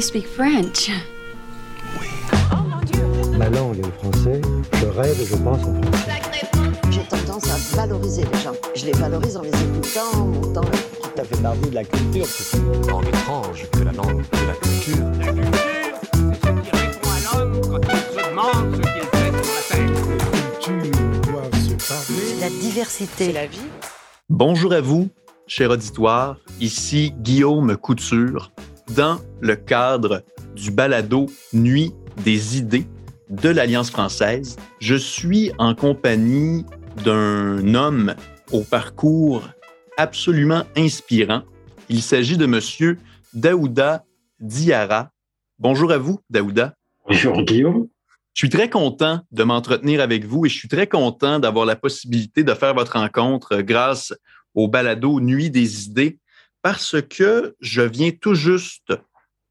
You speak French. Ma langue est le français. Je rêve et je pense en français. J'ai tendance à valoriser les gens. Je les valorise en les écoutant, en montant. Ça fait partie de la culture. En étrange que la langue de la culture. La culture, c'est ce qui répond à l'homme quand il se demande ce qu'il fait sur la terre. Les cultures doivent se parler. C'est la diversité. C'est la vie. Bonjour à vous, cher auditoire. Ici Guillaume Couture, dans le cadre du balado Nuit des idées de l'Alliance française. Je suis en compagnie d'un homme au parcours absolument inspirant. Il s'agit de Monsieur Daouda Diarra. Bonjour à vous, Daouda. Bonjour Guillaume. Je suis très content de m'entretenir avec vous et je suis très content d'avoir la possibilité de faire votre rencontre grâce au balado Nuit des idées parce que je viens tout juste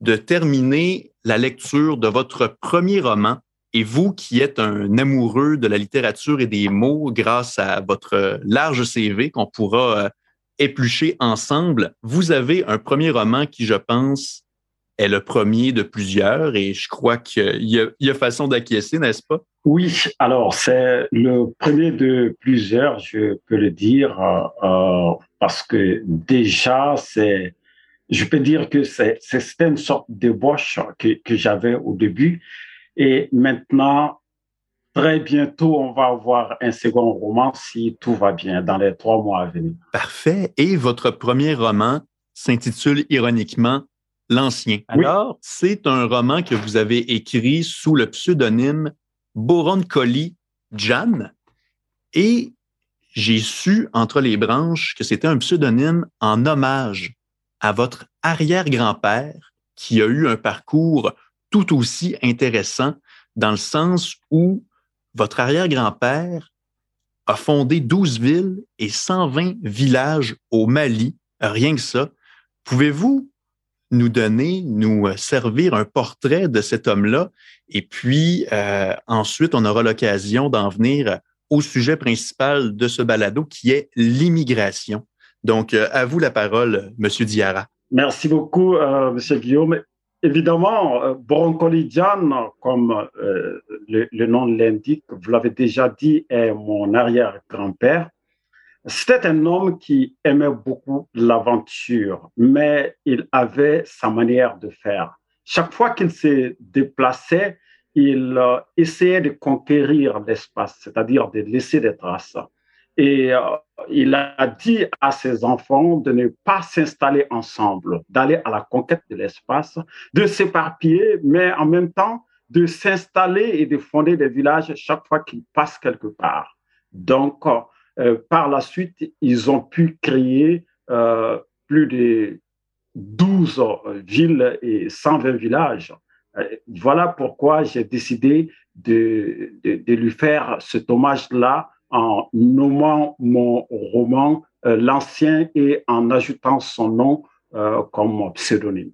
de terminer la lecture de votre premier roman. Et vous qui êtes un amoureux de la littérature et des mots grâce à votre large CV qu'on pourra euh, éplucher ensemble, vous avez un premier roman qui, je pense, est le premier de plusieurs et je crois qu'il y, a façon d'acquiescer, n'est-ce pas? Oui, alors c'est le premier de plusieurs, je peux le dire, euh, parce que déjà, c'est, je peux dire que c'est, c'était une sorte d'ébauche que, que j'avais au début. Et maintenant, très bientôt, on va avoir un second roman si tout va bien dans les trois mois à venir. Parfait. Et votre premier roman s'intitule ironiquement L'Ancien. Alors, oui. c'est un roman que vous avez écrit sous le pseudonyme Boron Colli Jan. Et j'ai su entre les branches que c'était un pseudonyme en hommage à votre arrière-grand-père qui a eu un parcours tout aussi intéressant dans le sens où votre arrière-grand-père a fondé 12 villes et 120 villages au Mali, rien que ça. Pouvez-vous nous donner, nous servir un portrait de cet homme-là? Et puis, euh, ensuite, on aura l'occasion d'en venir au sujet principal de ce balado qui est l'immigration. Donc, euh, à vous la parole, Monsieur Diarra. Merci beaucoup, euh, Monsieur Guillaume. Évidemment, euh, Broncolidian, comme euh, le, nom l'indique, vous l'avez déjà dit, est mon arrière-grand-père. C'était un homme qui aimait beaucoup l'aventure, mais il avait sa manière de faire. Chaque fois qu'il se déplaçait, il euh, essayait de conquérir l'espace, c'est-à-dire de laisser des traces. Et euh, il a dit à ses enfants de ne pas s'installer ensemble, d'aller à la conquête de l'espace, de s'éparpiller, mais en même temps de s'installer et de fonder des villages chaque fois qu'ils passent quelque part. Donc, euh, par la suite, ils ont pu créer plus de 12 villes et 120 villages. Voilà pourquoi j'ai décidé de, de, lui faire cet hommage-là en nommant mon roman euh, L'Ancien et en ajoutant son nom euh, comme pseudonyme.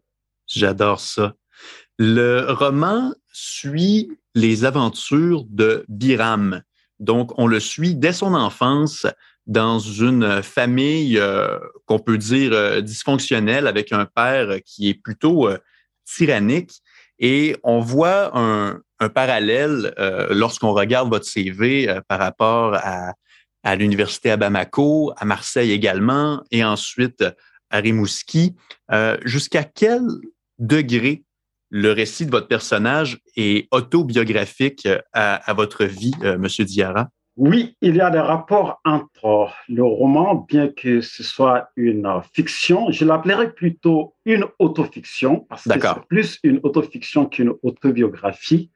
J'adore ça. Le roman suit les aventures de Biram. Donc, on le suit dès son enfance dans une famille euh, qu'on peut dire euh, dysfonctionnelle avec un père qui est plutôt euh, tyrannique. Et on voit un, un parallèle euh, lorsqu'on regarde votre CV euh, par rapport à, à l'Université à Bamako, à Marseille également, et ensuite à Rimouski. Euh, Jusqu'à quel degré le récit de votre personnage est autobiographique à, à votre vie, euh, Monsieur Diarra? Oui, il y a des rapports entre le roman, bien que ce soit une fiction. Je l'appellerais plutôt une autofiction, parce que c'est plus une autofiction qu'une autobiographie.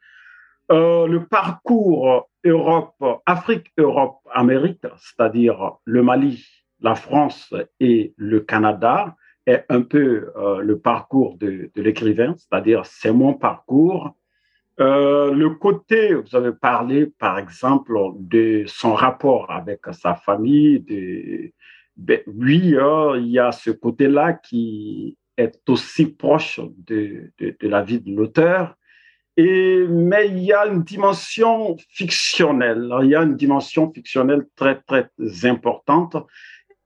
Euh, le parcours Europe, Afrique, Europe, Amérique, c'est-à-dire le Mali, la France et le Canada, est un peu euh, le parcours de, de l'écrivain, c'est-à-dire c'est mon parcours. Euh, le côté, vous avez parlé par exemple de son rapport avec sa famille, de, ben, oui, euh, il y a ce côté-là qui est aussi proche de, la vie de l'auteur. Mais il y a une dimension fictionnelle, il y a une dimension fictionnelle très, très importante.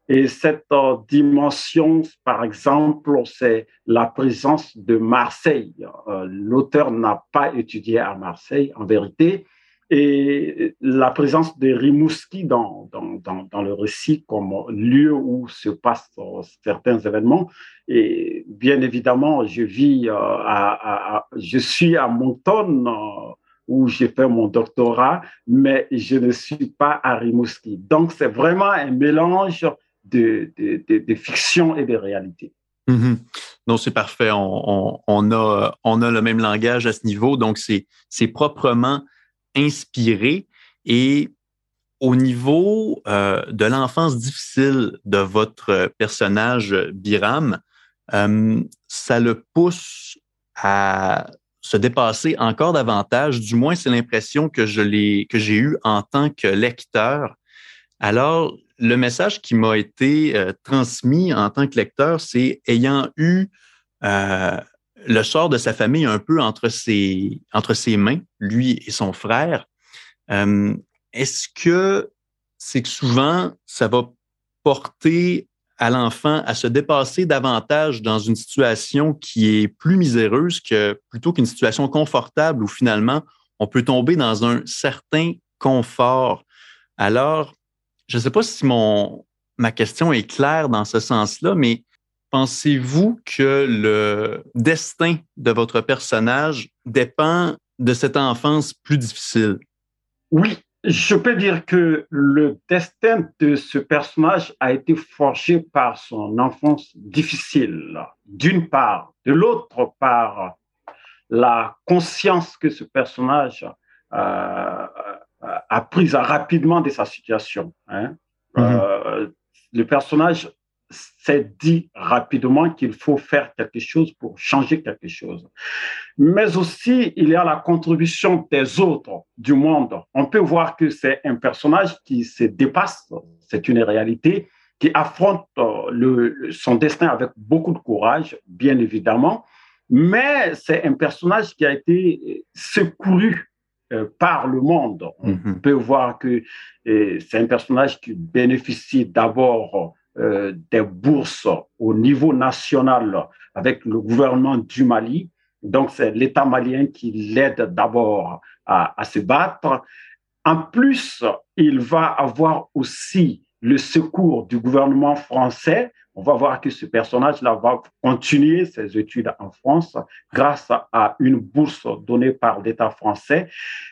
Et cette euh, dimension, par exemple, c'est la présence de Marseille. Euh, l'auteur n'a pas étudié à Marseille, en vérité, et la présence de Rimouski dans, dans, dans, le récit comme lieu où se passent euh, certains événements. Et bien évidemment, je vis à, je suis à Monton où j'ai fait mon doctorat, mais je ne suis pas à Rimouski. Donc, c'est vraiment un mélange de, de, fiction et de réalité. Mm-hmm. Non, c'est parfait. On, a, on a le même langage à ce niveau, donc c'est proprement inspiré. Et au niveau euh, de l'enfance difficile de votre personnage Biram, euh, ça le pousse à se dépasser encore davantage. Du moins, c'est l'impression que j'ai eue en tant que lecteur. Alors, le message qui m'a été euh, transmis en tant que lecteur, c'est ayant eu euh, le sort de sa famille un peu entre ses, entre ses mains, lui et son frère, euh, est-ce que c'est que souvent, ça va porter à l'enfant à se dépasser davantage dans une situation qui est plus miséreuse que plutôt qu'une situation confortable où finalement on peut tomber dans un certain confort? Alors, je ne sais pas si mon, ma question est claire dans ce sens-là, mais pensez-vous que le destin de votre personnage dépend de cette enfance plus difficile? Oui, je peux dire que le destin de ce personnage a été forgé par son enfance difficile, d'une part. De l'autre part, la conscience que ce personnage euh, a prise rapidement de sa situation. Euh, le personnage s'est dit rapidement qu'il faut faire quelque chose pour changer quelque chose. Mais aussi, il y a la contribution des autres du monde. On peut voir que c'est un personnage qui se dépasse, c'est une réalité, qui affronte euh, son destin avec beaucoup de courage, bien évidemment, mais c'est un personnage qui a été secouru euh, par le monde. On mm-hmm. peut voir que euh, c'est un personnage qui bénéficie d'abord euh, des bourses au niveau national avec le gouvernement du Mali. Donc, c'est l'État malien qui l'aide d'abord à, à, se battre. En plus, il va avoir aussi le secours du gouvernement français on va voir que ce personnage-là va continuer ses études en France grâce à une bourse donnée par l'État français.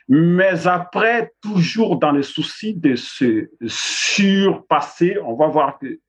Mais après, toujours dans le souci de se surpasser, on va voir que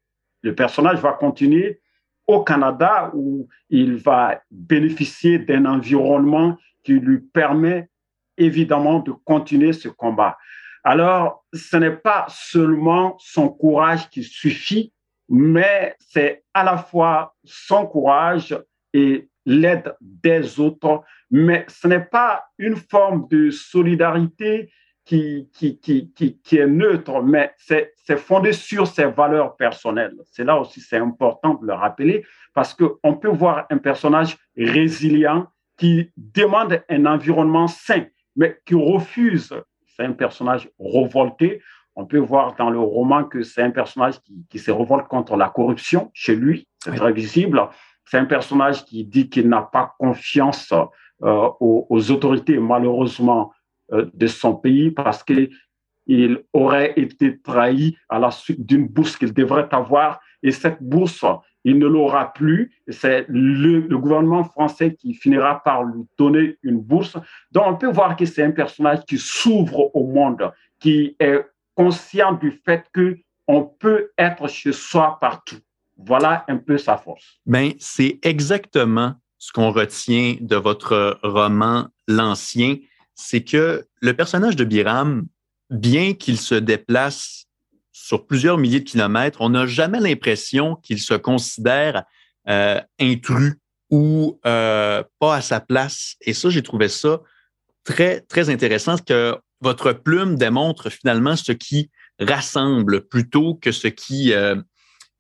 le personnage va continuer au Canada où il va bénéficier d'un environnement qui lui permet évidemment de continuer ce combat. Alors, ce n'est pas seulement son courage qui suffit, mais c'est à la fois son courage et l'aide des autres, mais ce n'est pas une forme de solidarité qui, qui, qui, qui, est neutre, mais c'est fondé sur ses valeurs personnelles. C'est là aussi, c'est important de le rappeler, parce qu'on peut voir un personnage résilient qui demande un environnement sain, mais qui refuse, c'est un personnage révolté, on peut voir dans le roman que c'est un personnage qui, se révolte contre la corruption chez lui, c'est très visible. C'est un personnage qui dit qu'il n'a pas confiance euh, aux, autorités, malheureusement, euh, de son pays parce qu'il aurait été trahi à la suite d'une bourse qu'il devrait avoir. Et cette bourse, il ne l'aura plus. C'est le, le, gouvernement français qui finira par lui donner une bourse. Donc, on peut voir que c'est un personnage qui s'ouvre au monde, qui est conscient du fait que on peut être chez soi partout. Voilà un peu sa force. Ben, c'est exactement ce qu'on retient de votre roman L'Ancien, c'est que le personnage de Biram, bien qu'il se déplace sur plusieurs milliers de kilomètres, on n'a jamais l'impression qu'il se considère euh, intrus ou euh, pas à sa place. Et ça, j'ai trouvé ça très, très intéressant, que votre plume démontre finalement ce qui rassemble plutôt que ce qui euh,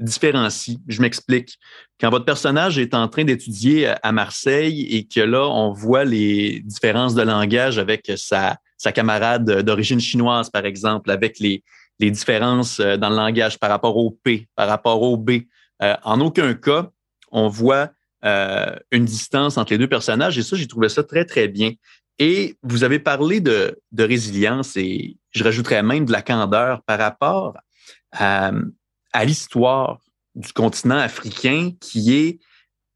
différencie. Je m'explique. Quand votre personnage est en train d'étudier à Marseille et que là, on voit les différences de langage avec sa, sa camarade d'origine chinoise, par exemple, avec les, les différences euh, dans le langage par rapport au P, par rapport au B. Euh, en aucun cas, on voit une distance entre les deux personnages et ça, j'ai trouvé ça très, très bien. Et vous avez parlé de, résilience et je rajouterais même de la candeur par rapport à, l'histoire du continent africain qui est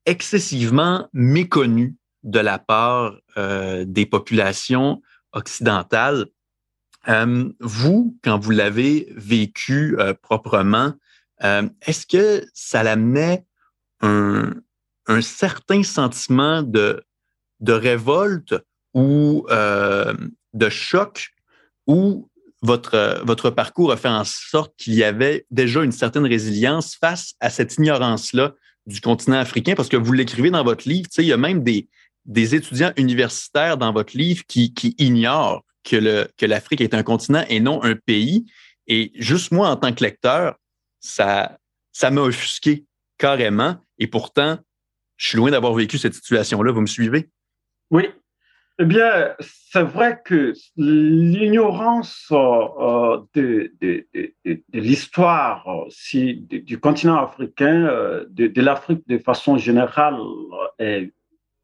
excessivement méconnu de la part euh, des populations occidentales. Euh, vous, quand vous l'avez vécu euh, proprement, est-ce que ça l'amenait un, un, certain sentiment de révolte ou de choc ou votre, votre parcours a fait en sorte qu'il y avait déjà une certaine résilience face à cette ignorance-là du continent africain, parce que vous l'écrivez dans votre livre, il y a même des, des étudiants universitaires dans votre livre qui, qui ignorent que, que l'Afrique est un continent et non un pays. Et juste moi, en tant que lecteur, ça, ça m'a offusqué carrément. Et pourtant, je suis loin d'avoir vécu cette situation-là. Vous me suivez? Oui. Eh bien, c'est vrai que l'ignorance euh, de, de, l'histoire euh, du continent africain, euh, de, l'Afrique de façon générale, est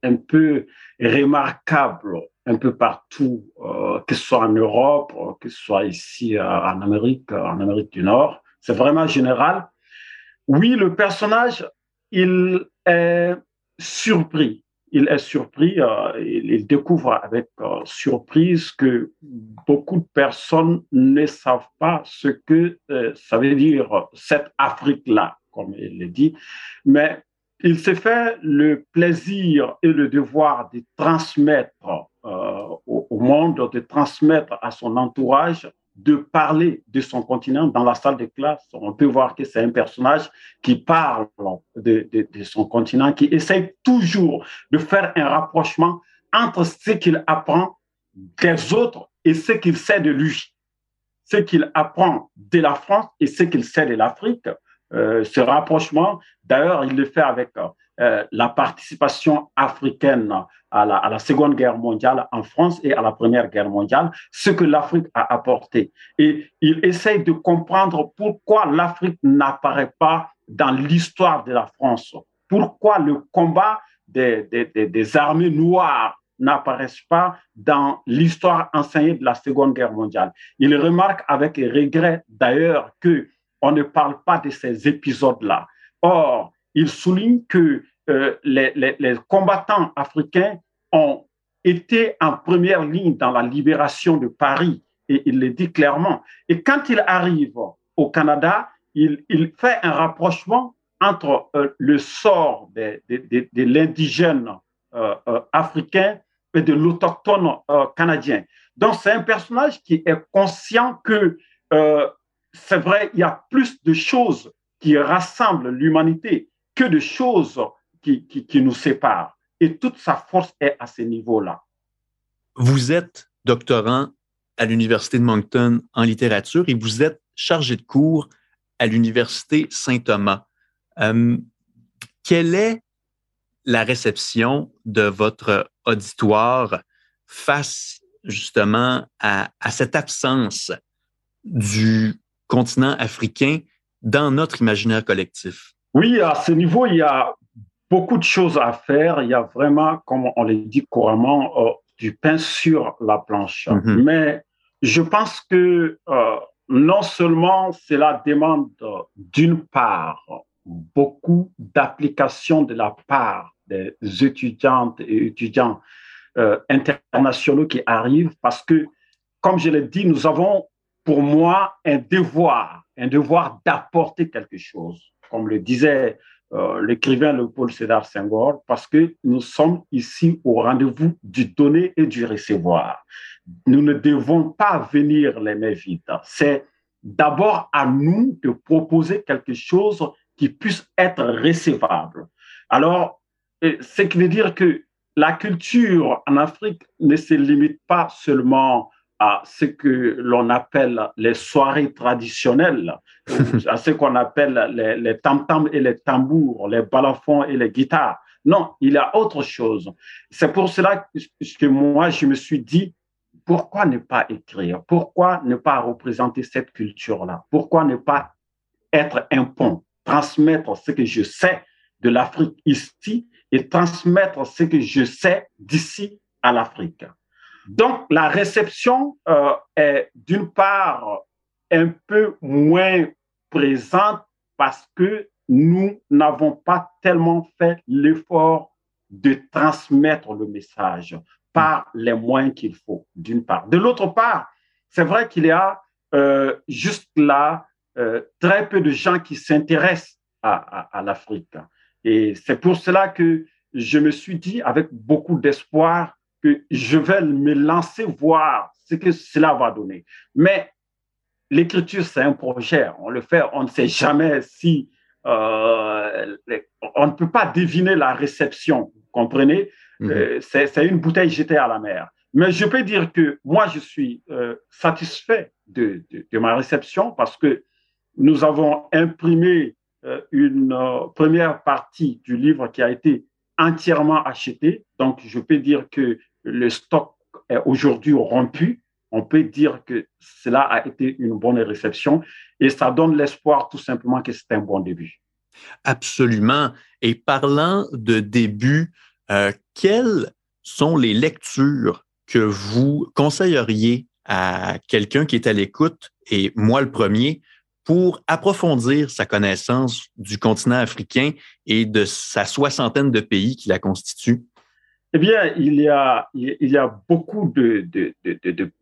un peu remarquable un peu partout, euh, que ce soit en Europe, euh, que ce soit ici euh, en Amérique, en Amérique du Nord. C'est vraiment général. Oui, le personnage, il est surpris. Il est surpris, il, découvre avec surprise que beaucoup de personnes ne savent pas ce que ça veut dire cette Afrique-là, comme il le dit. Mais il s'est fait le plaisir et le devoir de transmettre euh, au, monde, de transmettre à son entourage, de parler de son continent dans la salle de classe. On peut voir que c'est un personnage qui parle de, de, son continent, qui essaie toujours de faire un rapprochement entre ce qu'il apprend des autres et ce qu'il sait de lui. Ce qu'il apprend de la France et ce qu'il sait de l'Afrique. Euh, ce rapprochement, d'ailleurs, il le fait avec euh, la participation africaine à la, Seconde Guerre mondiale en France et à la Première Guerre mondiale, ce que l'Afrique a apporté. Et il essaye de comprendre pourquoi l'Afrique n'apparaît pas dans l'histoire de la France, pourquoi le combat des, des, des armées noires n'apparaissent pas dans l'histoire enseignée de la Seconde Guerre mondiale. Il remarque avec regret d'ailleurs que on ne parle pas de ces épisodes-là. Or, il souligne que euh, les, combattants africains ont été en première ligne dans la libération de Paris, et il le dit clairement. Et quand il arrive au Canada, il, fait un rapprochement entre euh, le sort de, l'indigène euh, africain et de l'autochtone canadien. Donc, c'est un personnage qui est conscient que c'est vrai, il y a plus de choses qui rassemblent l'humanité que de choses qui, nous séparent. Et toute sa force est à ce niveau-là. Vous êtes doctorant à l'Université de Moncton en littérature et vous êtes chargé de cours à l'Université Saint-Thomas. Euh, quelle est la réception de votre auditoire face justement à cette absence du continent africain dans notre imaginaire collectif? Oui, à ce niveau, il y a beaucoup de choses à faire. Il y a vraiment, comme on le dit couramment, euh, du pain sur la planche. Mm-hmm. Mais je pense que euh, non seulement cela demande d'une part beaucoup d'applications de la part des étudiantes et étudiants euh, internationaux qui arrivent, parce que, comme je l'ai dit, nous avons pour moi un devoir, un devoir d'apporter quelque chose, comme le disait euh, l'écrivain Paul Sédar Senghor, parce que nous sommes ici au rendez-vous du donner et du recevoir. Nous ne devons pas venir les mains vides. C'est d'abord à nous de proposer quelque chose qui puisse être recevable. Alors, ce qui veut dire que la culture en Afrique ne se limite pas seulement à ce que l'on appelle les soirées traditionnelles, à ce qu'on appelle les, les tam-tams et les tambours, les balafons et les guitares. Non, il y a autre chose. C'est pour cela que moi, je me suis dit, pourquoi ne pas écrire? Pourquoi ne pas représenter cette culture-là? Pourquoi ne pas être un pont, transmettre ce que je sais de l'Afrique ici et transmettre ce que je sais d'ici à l'Afrique? Donc, la réception euh, est d'une part un peu moins présente parce que nous n'avons pas tellement fait l'effort de transmettre le message par les moyens qu'il faut, d'une part. De l'autre part, c'est vrai qu'il y a euh, juste là euh, très peu de gens qui s'intéressent à, à l'Afrique. Et c'est pour cela que je me suis dit, avec beaucoup d'espoir, que je vais me lancer voir ce que cela va donner. Mais l'écriture, c'est un projet. On le fait, on ne sait jamais si euh, on ne peut pas deviner la réception. Vous comprenez? Mhm. euh, C'est une bouteille jetée à la mer. Mais je peux dire que moi, je suis euh, satisfait de, de, ma réception parce que nous avons imprimé une première partie du livre qui a été entièrement acheté. Donc, je peux dire que le stock est aujourd'hui rompu. On peut dire que cela a été une bonne réception et ça donne l'espoir tout simplement que c'est un bon début. Absolument. Et parlant de début, euh, quelles sont les lectures que vous conseilleriez à quelqu'un qui est à l'écoute, et moi le premier, pour approfondir sa connaissance du continent africain et de sa soixantaine de pays qui la constituent? Eh bien, il y a, il y a beaucoup de, de, de,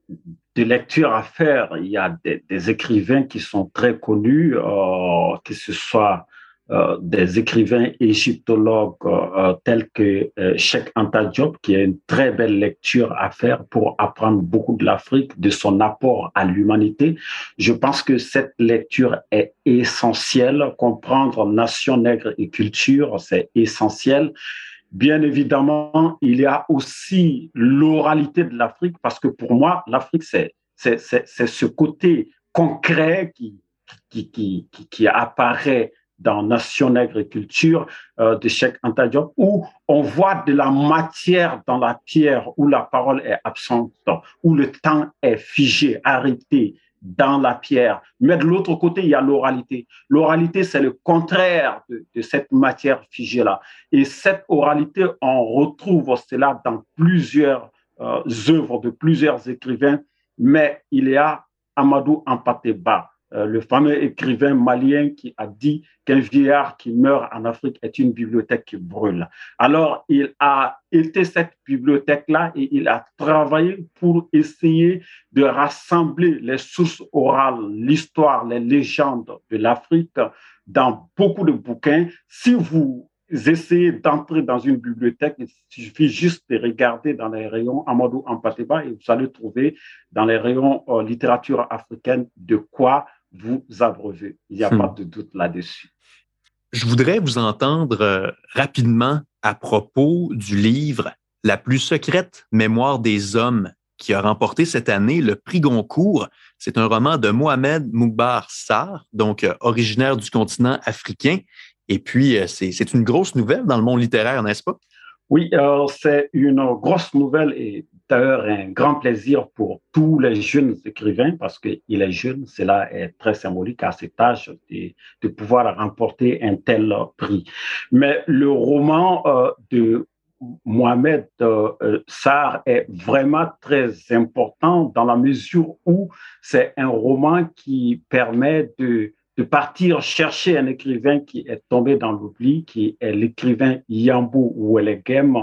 de lectures à faire. Il y a des, écrivains qui sont très connus, euh, que ce soit euh, des écrivains égyptologues euh, tels que Sheikh Anta Diop, qui a une très belle lecture à faire pour apprendre beaucoup de l'Afrique, de son apport à l'humanité. Je pense que cette lecture est essentielle. Comprendre nation nègre et culture, c'est essentiel. Bien évidemment, il y a aussi l'oralité de l'Afrique, parce que pour moi, l'Afrique, c'est, ce côté concret qui, apparaît dans Nation Agriculture euh, de Cheikh où on voit de la matière dans la pierre, où la parole est absente, où le temps est figé, arrêté dans la pierre. Mais de l'autre côté, il y a l'oralité. L'oralité, c'est le contraire de, cette matière figée-là. Et cette oralité, on retrouve cela dans plusieurs euh, œuvres de plusieurs écrivains, mais il y a Amadou Ampateba, euh, le fameux écrivain malien qui a dit qu'un vieillard qui meurt en Afrique est une bibliothèque qui brûle. Alors, il a été cette bibliothèque-là et il a travaillé pour essayer de rassembler les sources orales, l'histoire, les légendes de l'Afrique dans beaucoup de bouquins. Si vous essayez d'entrer dans une bibliothèque, il suffit juste de regarder dans les rayons Amadou Ampateba et vous allez trouver dans les rayons euh, littérature africaine de quoi vous abreuvez. Il n'y a pas hmm. de doute là-dessus. Je voudrais vous entendre euh, rapidement à propos du livre La plus secrète mémoire des hommes qui a remporté cette année le prix Goncourt. C'est un roman de Mohamed Moukbar Sarr, donc euh, originaire du continent africain. Et puis, euh, c'est une grosse nouvelle dans le monde littéraire, n'est-ce pas? Oui, c'est une grosse nouvelle et d'ailleurs un grand plaisir pour tous les jeunes écrivains parce qu'il est jeune, cela est très symbolique à cet âge de, de pouvoir remporter un tel prix. Mais le roman euh, de Mohamed euh, euh Sarr est vraiment très important dans la mesure où c'est un roman qui permet de de partir chercher un écrivain qui est tombé dans l'oubli, qui est l'écrivain Yambou Ouelegem,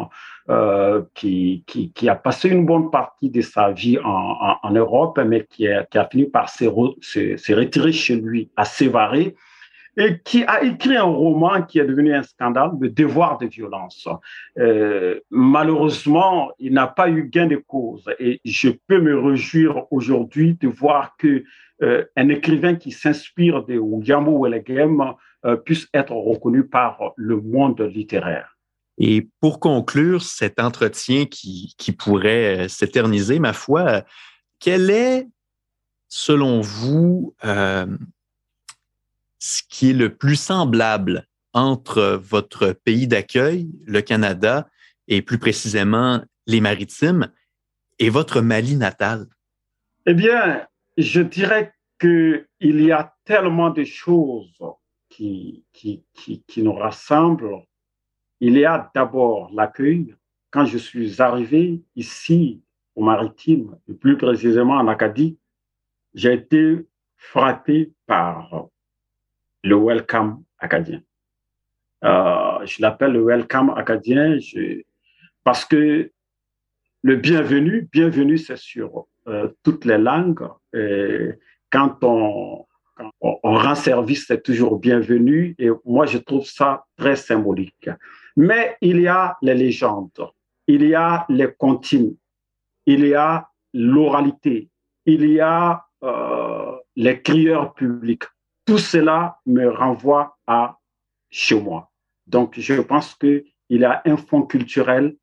euh, qui, qui, qui, a passé une bonne partie de sa vie en, en, Europe, mais qui a, qui a fini par se, se, retirer chez lui à Sévaré et qui a écrit un roman qui est devenu un scandale, Le devoir de violence. Euh, malheureusement, il n'a pas eu gain de cause et je peux me réjouir aujourd'hui de voir que euh, un écrivain qui s'inspire de William Wellegem euh, puisse être reconnu par le monde littéraire. Et pour conclure cet entretien qui, pourrait euh, s'éterniser, ma foi, quel est, selon vous, ce qui est le plus semblable entre votre pays d'accueil, le Canada, et plus précisément les maritimes, et votre Mali natal? Eh bien, je dirais qu'il y a tellement de choses qui, nous rassemblent. Il y a d'abord l'accueil. Quand je suis arrivé ici au Maritime, et plus précisément en Acadie, j'ai été frappé par le welcome acadien. Euh, je l'appelle le welcome acadien parce que le bienvenu, bienvenue, c'est sur euh, toutes les langues. Quand on rend service, c'est toujours bienvenu. Et moi, je trouve ça très symbolique. Mais il y a les légendes, il y a les comptines, il y a l'oralité, il y a euh, les crieurs publics. Tout cela me renvoie à chez moi. Donc, je pense qu'il y a un fond culturel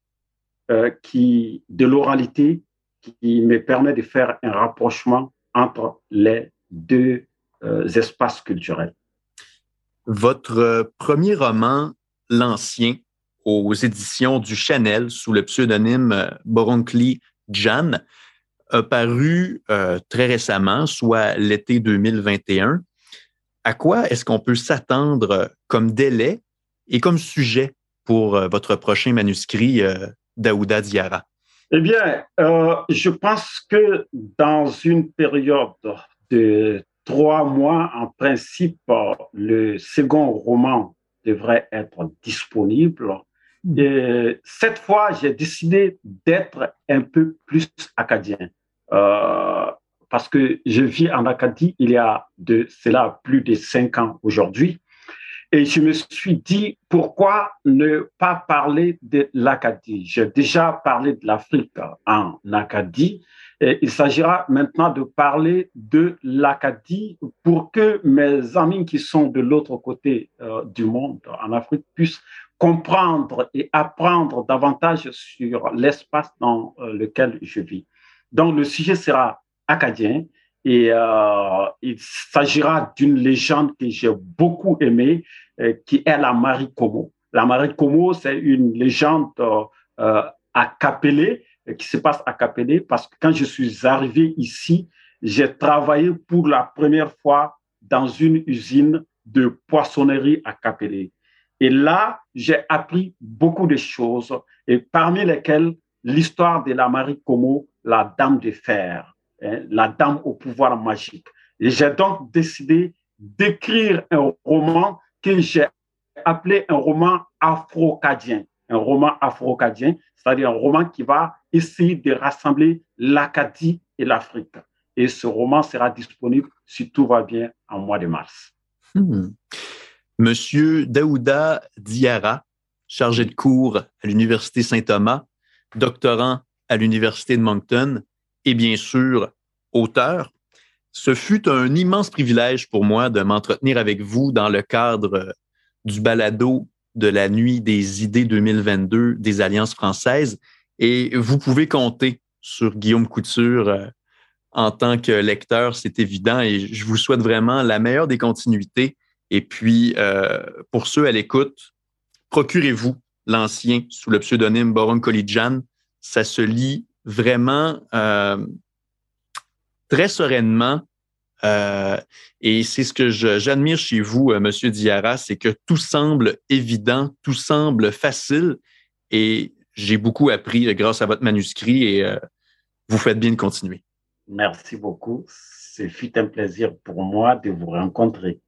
euh, qui, de l'oralité qui me permet de faire un rapprochement entre les deux euh, espaces culturels. Votre euh, premier roman, L'Ancien, aux éditions du Chanel, sous le pseudonyme Boronkli Jan, a paru très récemment, soit l'été 2021. À quoi est-ce qu'on peut s'attendre comme délai et comme sujet pour euh, votre prochain manuscrit, euh, Daouda Diara? Eh bien, euh, je pense que dans une période de trois mois, en principe, le second roman devrait être disponible. Et cette fois, j'ai décidé d'être un peu plus acadien. Euh, parce que je vis en Acadie il y a de cela plus de cinq ans aujourd'hui. Et je me suis dit, pourquoi ne pas parler de l'Acadie? J'ai déjà parlé de l'Afrique en Acadie. Il s'agira maintenant de parler de l'Acadie pour que mes amis qui sont de l'autre côté euh, du monde, en Afrique, puissent comprendre et apprendre davantage sur l'espace dans euh, lequel je vis. Donc, le sujet sera acadien et euh, il s'agira d'une légende que j'ai beaucoup aimée, euh, qui est la Marie Como. La Marie Como, c'est une légende euh, à Capelé, qui se passe à Capelé, parce que quand je suis arrivé ici, j'ai travaillé pour la première fois dans une usine de poissonnerie à Capelé. Et là, j'ai appris beaucoup de choses, et parmi lesquelles l'histoire de la Marie Como, la Dame de Fer, la Dame au pouvoir magique. Et j'ai donc décidé d'écrire un roman que j'ai appelé un roman afro-cadien. Un roman afro-cadien, c'est-à-dire un roman qui va essayer de rassembler l'Acadie et l'Afrique. Et ce roman sera disponible, si tout va bien, en mois de mars. Hmm. Monsieur Daouda Diara, chargé de cours à l'Université Saint-Thomas, doctorant à l'Université de Moncton et bien sûr auteur. Ce fut un immense privilège pour moi de m'entretenir avec vous dans le cadre du balado de la nuit des idées 2022 des Alliances françaises et vous pouvez compter sur Guillaume Couture euh, en tant que lecteur, c'est évident et je vous souhaite vraiment la meilleure des continuités. Et puis, euh, pour ceux à l'écoute, procurez-vous l'ancien sous le pseudonyme Boron Kolidjan ça se lit vraiment euh, très sereinement. Euh, et c'est ce que j'admire chez vous, euh, Monsieur Diarra, c'est que tout semble évident, tout semble facile. Et j'ai beaucoup appris euh, grâce à votre manuscrit et euh, vous faites bien de continuer. Merci beaucoup. Ce fut un plaisir pour moi de vous rencontrer.